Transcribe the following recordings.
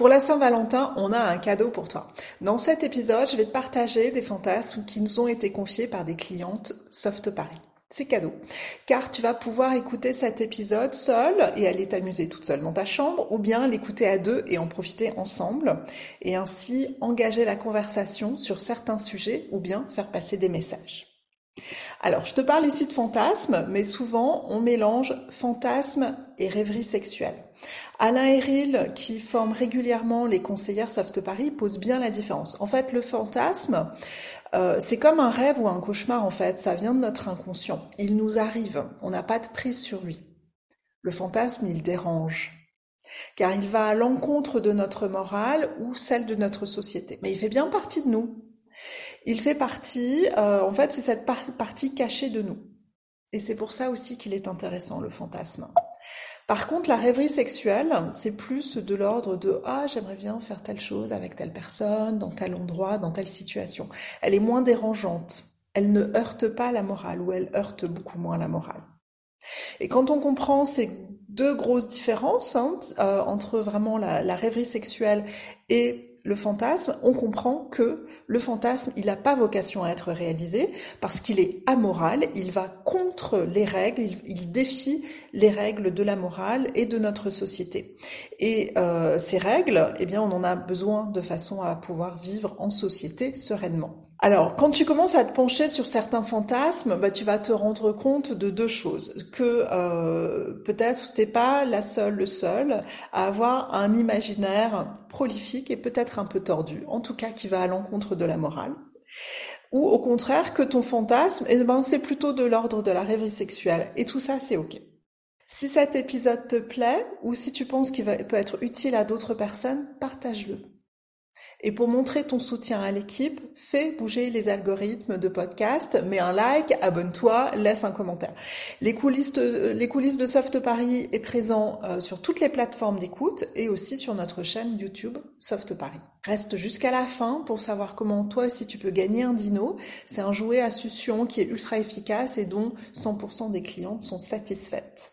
Pour la Saint-Valentin, on a un cadeau pour toi. Dans cet épisode, je vais te partager des fantasmes qui nous ont été confiés par des clientes Soft Paris. C'est cadeau. Car tu vas pouvoir écouter cet épisode seul et aller t'amuser toute seule dans ta chambre ou bien l'écouter à deux et en profiter ensemble et ainsi engager la conversation sur certains sujets ou bien faire passer des messages. Alors, je te parle ici de fantasmes, mais souvent on mélange fantasmes et rêverie sexuelle. Alain Eril, qui forme régulièrement les conseillères Soft Paris, pose bien la différence. En fait, le fantasme, euh, c'est comme un rêve ou un cauchemar, en fait. Ça vient de notre inconscient. Il nous arrive. On n'a pas de prise sur lui. Le fantasme, il dérange. Car il va à l'encontre de notre morale ou celle de notre société. Mais il fait bien partie de nous. Il fait partie, euh, en fait, c'est cette partie cachée de nous. Et c'est pour ça aussi qu'il est intéressant, le fantasme. Par contre, la rêverie sexuelle, c'est plus de l'ordre de ah j'aimerais bien faire telle chose avec telle personne, dans tel endroit, dans telle situation. Elle est moins dérangeante. Elle ne heurte pas la morale ou elle heurte beaucoup moins la morale. Et quand on comprend ces deux grosses différences hein, euh, entre vraiment la, rêverie sexuelle et le fantasme, on comprend que le fantasme, il n'a pas vocation à être réalisé parce qu'il est amoral, il va contre les règles, il, défie les règles de la morale et de notre société. Et euh, ces règles, eh bien, on en a besoin de façon à pouvoir vivre en société sereinement. Alors, quand tu commences à te pencher sur certains fantasmes, bah, tu vas te rendre compte de deux choses. Que euh, peut-être t'es pas la seule, le seul à avoir un imaginaire prolifique et peut-être un peu tordu, en tout cas qui va à l'encontre de la morale. Ou au contraire, que ton fantasme, eh ben, c'est plutôt de l'ordre de la rêverie sexuelle. Et tout ça, c'est OK. Si cet épisode te plaît, ou si tu penses qu'il peut être utile à d'autres personnes, partage-le. Et pour montrer ton soutien à l'équipe, fais bouger les algorithmes de podcast, mets un like, abonne-toi, laisse un commentaire. Les coulisses, de, Soft Paris est présent euh, sur toutes les plateformes d'écoute et aussi sur notre chaîne YouTube Soft Paris. Reste jusqu'à la fin pour savoir comment toi aussi tu peux gagner un dino. C'est un jouet à succion qui est ultra efficace et dont 100% des clientes sont satisfaites.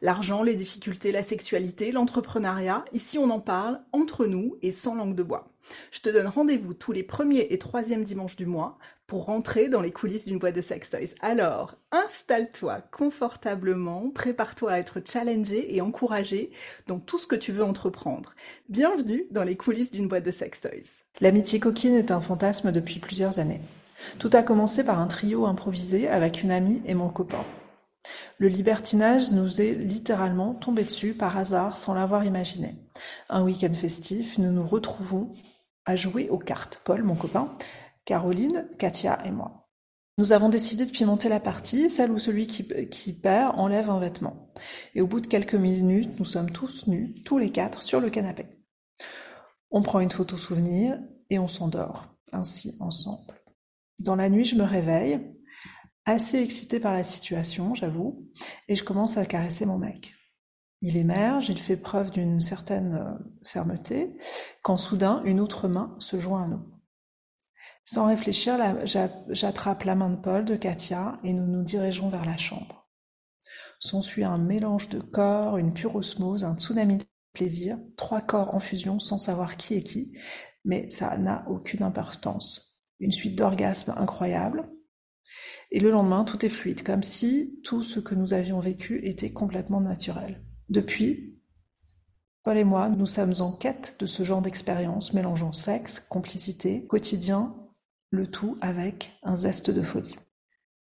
L'argent, les difficultés, la sexualité, l'entrepreneuriat, ici on en parle entre nous et sans langue de bois. Je te donne rendez-vous tous les premiers et troisièmes dimanches du mois pour rentrer dans les coulisses d'une boîte de sex toys. Alors, installe-toi confortablement, prépare-toi à être challengé et encouragé dans tout ce que tu veux entreprendre. Bienvenue dans les coulisses d'une boîte de sex toys. L'amitié coquine est un fantasme depuis plusieurs années. Tout a commencé par un trio improvisé avec une amie et mon copain. Le libertinage nous est littéralement tombé dessus par hasard sans l'avoir imaginé. Un week-end festif, nous nous retrouvons à jouer aux cartes. Paul, mon copain, Caroline, Katia et moi. Nous avons décidé de pimenter la partie, celle où celui qui, perd enlève un vêtement. Et au bout de quelques minutes, nous sommes tous nus, tous les quatre, sur le canapé. On prend une photo souvenir et on s'endort, ainsi ensemble. Dans la nuit, je me réveille assez excité par la situation, j'avoue, et je commence à caresser mon mec. Il émerge, il fait preuve d'une certaine euh, fermeté, quand soudain une autre main se joint à nous. Sans réfléchir, j'attrape la main de Paul, de Katia, et nous nous dirigeons vers la chambre. S'ensuit un mélange de corps, une pure osmose, un tsunami de plaisir, trois corps en fusion sans savoir qui est qui, mais ça n'a aucune importance. Une suite d'orgasmes incroyables, et le lendemain, tout est fluide, comme si tout ce que nous avions vécu était complètement naturel. Depuis, Paul et moi, nous sommes en quête de ce genre d'expérience mélangeant sexe, complicité, quotidien, le tout avec un zeste de folie.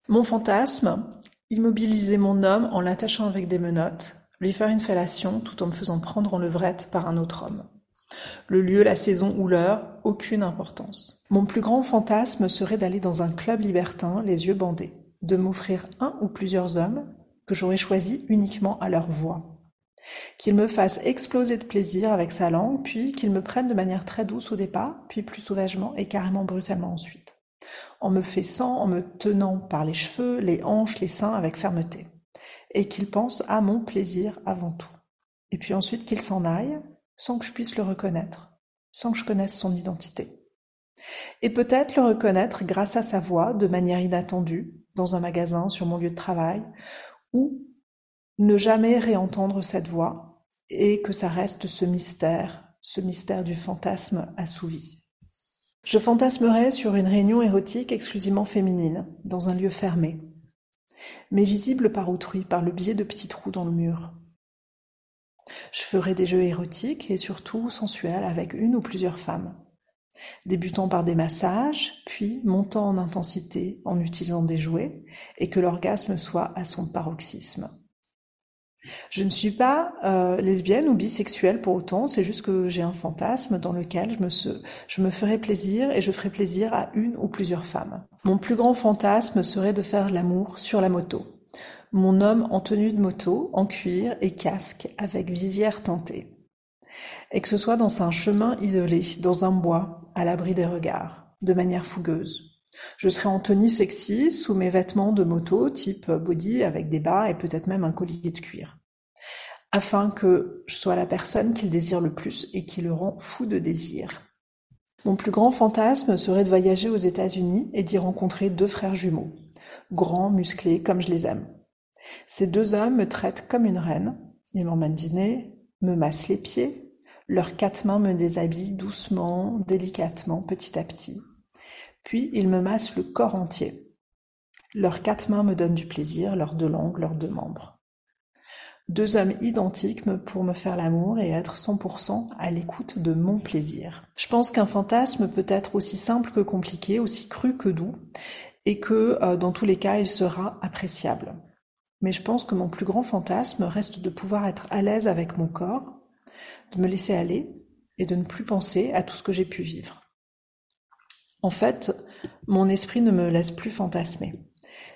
Mon fantasme, immobiliser mon homme en l'attachant avec des menottes, lui faire une fellation tout en me faisant prendre en levrette par un autre homme. Le lieu, la saison ou l'heure, aucune importance. Mon plus grand fantasme serait d'aller dans un club libertin, les yeux bandés, de m'offrir un ou plusieurs hommes que j'aurais choisis uniquement à leur voix. Qu'il me fasse exploser de plaisir avec sa langue, puis qu'il me prenne de manière très douce au départ, puis plus sauvagement et carrément brutalement ensuite. En me fessant, en me tenant par les cheveux, les hanches, les seins avec fermeté. Et qu'il pense à mon plaisir avant tout. Et puis ensuite qu'il s'en aille, sans que je puisse le reconnaître, sans que je connaisse son identité. Et peut-être le reconnaître grâce à sa voix, de manière inattendue, dans un magasin, sur mon lieu de travail, ou ne jamais réentendre cette voix, et que ça reste ce mystère, ce mystère du fantasme assouvi. Je fantasmerais sur une réunion érotique exclusivement féminine, dans un lieu fermé, mais visible par autrui, par le biais de petits trous dans le mur. Je ferai des jeux érotiques et surtout sensuels avec une ou plusieurs femmes, débutant par des massages, puis montant en intensité en utilisant des jouets, et que l'orgasme soit à son paroxysme. Je ne suis pas euh, lesbienne ou bisexuelle pour autant, c'est juste que j'ai un fantasme dans lequel je me, je me ferai plaisir et je ferai plaisir à une ou plusieurs femmes. Mon plus grand fantasme serait de faire l'amour sur la moto. Mon homme en tenue de moto, en cuir et casque, avec visière teintée. Et que ce soit dans un chemin isolé, dans un bois, à l'abri des regards, de manière fougueuse. Je serai en tenue sexy, sous mes vêtements de moto, type body, avec des bas et peut-être même un collier de cuir. Afin que je sois la personne qu'il désire le plus et qui le rend fou de désir. Mon plus grand fantasme serait de voyager aux États-Unis et d'y rencontrer deux frères jumeaux, grands, musclés, comme je les aime. Ces deux hommes me traitent comme une reine, ils m'emmènent dîner, me massent les pieds, leurs quatre mains me déshabillent doucement, délicatement, petit à petit. Puis ils me massent le corps entier. Leurs quatre mains me donnent du plaisir, leurs deux langues, leurs deux membres. Deux hommes identiques pour me faire l'amour et être 100% à l'écoute de mon plaisir. Je pense qu'un fantasme peut être aussi simple que compliqué, aussi cru que doux, et que euh, dans tous les cas il sera appréciable. Mais je pense que mon plus grand fantasme reste de pouvoir être à l'aise avec mon corps, de me laisser aller et de ne plus penser à tout ce que j'ai pu vivre. En fait, mon esprit ne me laisse plus fantasmer.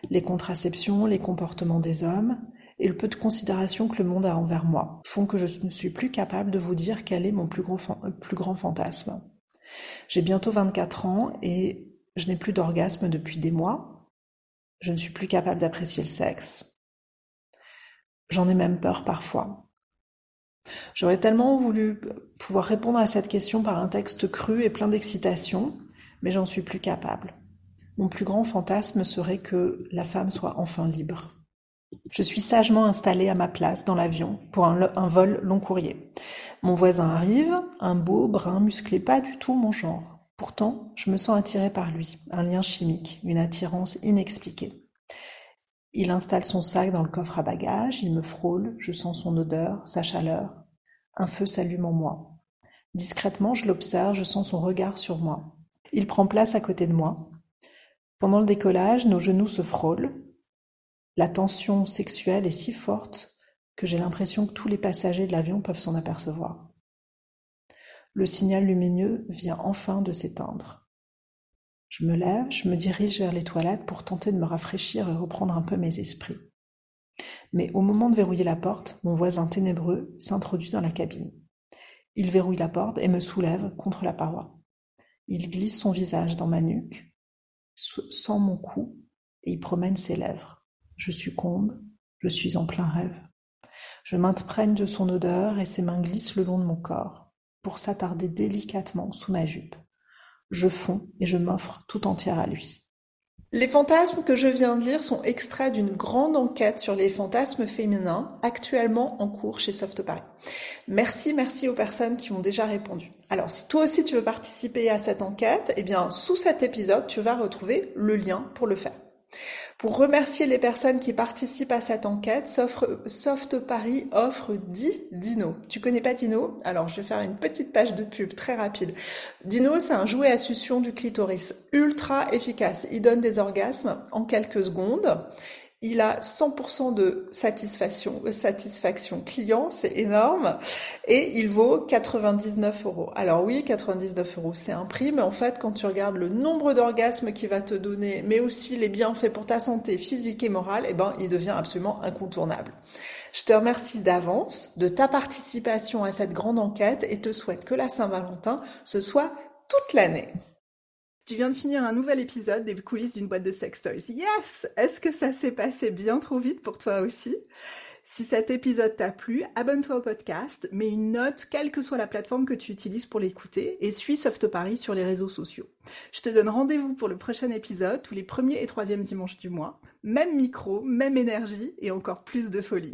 Les contraceptions, les comportements des hommes et le peu de considération que le monde a envers moi font que je ne suis plus capable de vous dire quel est mon plus, grand fantasme. J'ai bientôt 24 ans et je n'ai plus d'orgasme depuis des mois. Je ne suis plus capable d'apprécier le sexe. J'en ai même peur parfois. J'aurais tellement voulu pouvoir répondre à cette question par un texte cru et plein d'excitation, mais j'en suis plus capable. Mon plus grand fantasme serait que la femme soit enfin libre. Je suis sagement installée à ma place dans l'avion pour un, vol long courrier. Mon voisin arrive, un beau, brun, musclé, pas du tout mon genre. Pourtant, je me sens attirée par lui, un lien chimique, une attirance inexpliquée. Il installe son sac dans le coffre à bagages, il me frôle, je sens son odeur, sa chaleur. Un feu s'allume en moi. Discrètement, je l'observe, je sens son regard sur moi. Il prend place à côté de moi. Pendant le décollage, nos genoux se frôlent. La tension sexuelle est si forte que j'ai l'impression que tous les passagers de l'avion peuvent s'en apercevoir. Le signal lumineux vient enfin de s'éteindre. Je me lève, je me dirige vers les toilettes pour tenter de me rafraîchir et reprendre un peu mes esprits. Mais au moment de verrouiller la porte, mon voisin ténébreux s'introduit dans la cabine. Il verrouille la porte et me soulève contre la paroi. Il glisse son visage dans ma nuque, sent mon cou, et y promène ses lèvres. Je succombe, je suis en plein rêve. Je m'imprègne de son odeur et ses mains glissent le long de mon corps, pour s'attarder délicatement sous ma jupe. Je fonds et je m'offre tout entière à lui. Les fantasmes que je viens de lire sont extraits d'une grande enquête sur les fantasmes féminins actuellement en cours chez Soft Paris. Merci, merci aux personnes qui ont déjà répondu. Alors, si toi aussi tu veux participer à cette enquête, eh bien, sous cet épisode, tu vas retrouver le lien pour le faire. Pour remercier les personnes qui participent à cette enquête, Soft Paris offre 10 dinos. Tu connais pas Dino? Alors je vais faire une petite page de pub très rapide. Dino, c'est un jouet à succion du clitoris ultra efficace. Il donne des orgasmes en quelques secondes. Il a 100% de satisfaction, euh, satisfaction client, c'est énorme, et il vaut 99 euros. Alors oui, 99 euros, c'est un prix, mais en fait, quand tu regardes le nombre d'orgasmes qu'il va te donner, mais aussi les bienfaits pour ta santé physique et morale, eh ben, il devient absolument incontournable. Je te remercie d'avance de ta participation à cette grande enquête et te souhaite que la Saint-Valentin ce soit toute l'année. Tu viens de finir un nouvel épisode des coulisses d'une boîte de sex toys. Yes Est-ce que ça s'est passé bien trop vite pour toi aussi? Si cet épisode t'a plu, abonne-toi au podcast, mets une note, quelle que soit la plateforme que tu utilises pour l'écouter, et suis Soft Paris sur les réseaux sociaux. Je te donne rendez-vous pour le prochain épisode, tous les premiers et troisièmes dimanches du mois. Même micro, même énergie, et encore plus de folie.